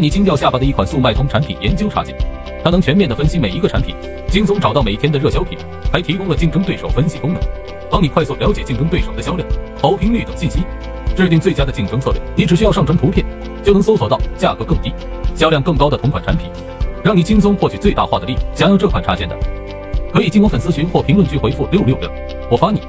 你惊掉下巴的一款速卖通产品研究插件它能全面的分析每一个产品轻松找到每天的热销品还提供了竞争对手分析功能帮你快速了解竞争对手的销量好评率等信息。制定最佳的竞争策略你只需要上传图片就能搜索到价格更低销量更高的同款产品让你轻松获取最大化的利益。想要这款插件的可以进我粉丝群或评论区回复六六六我发你。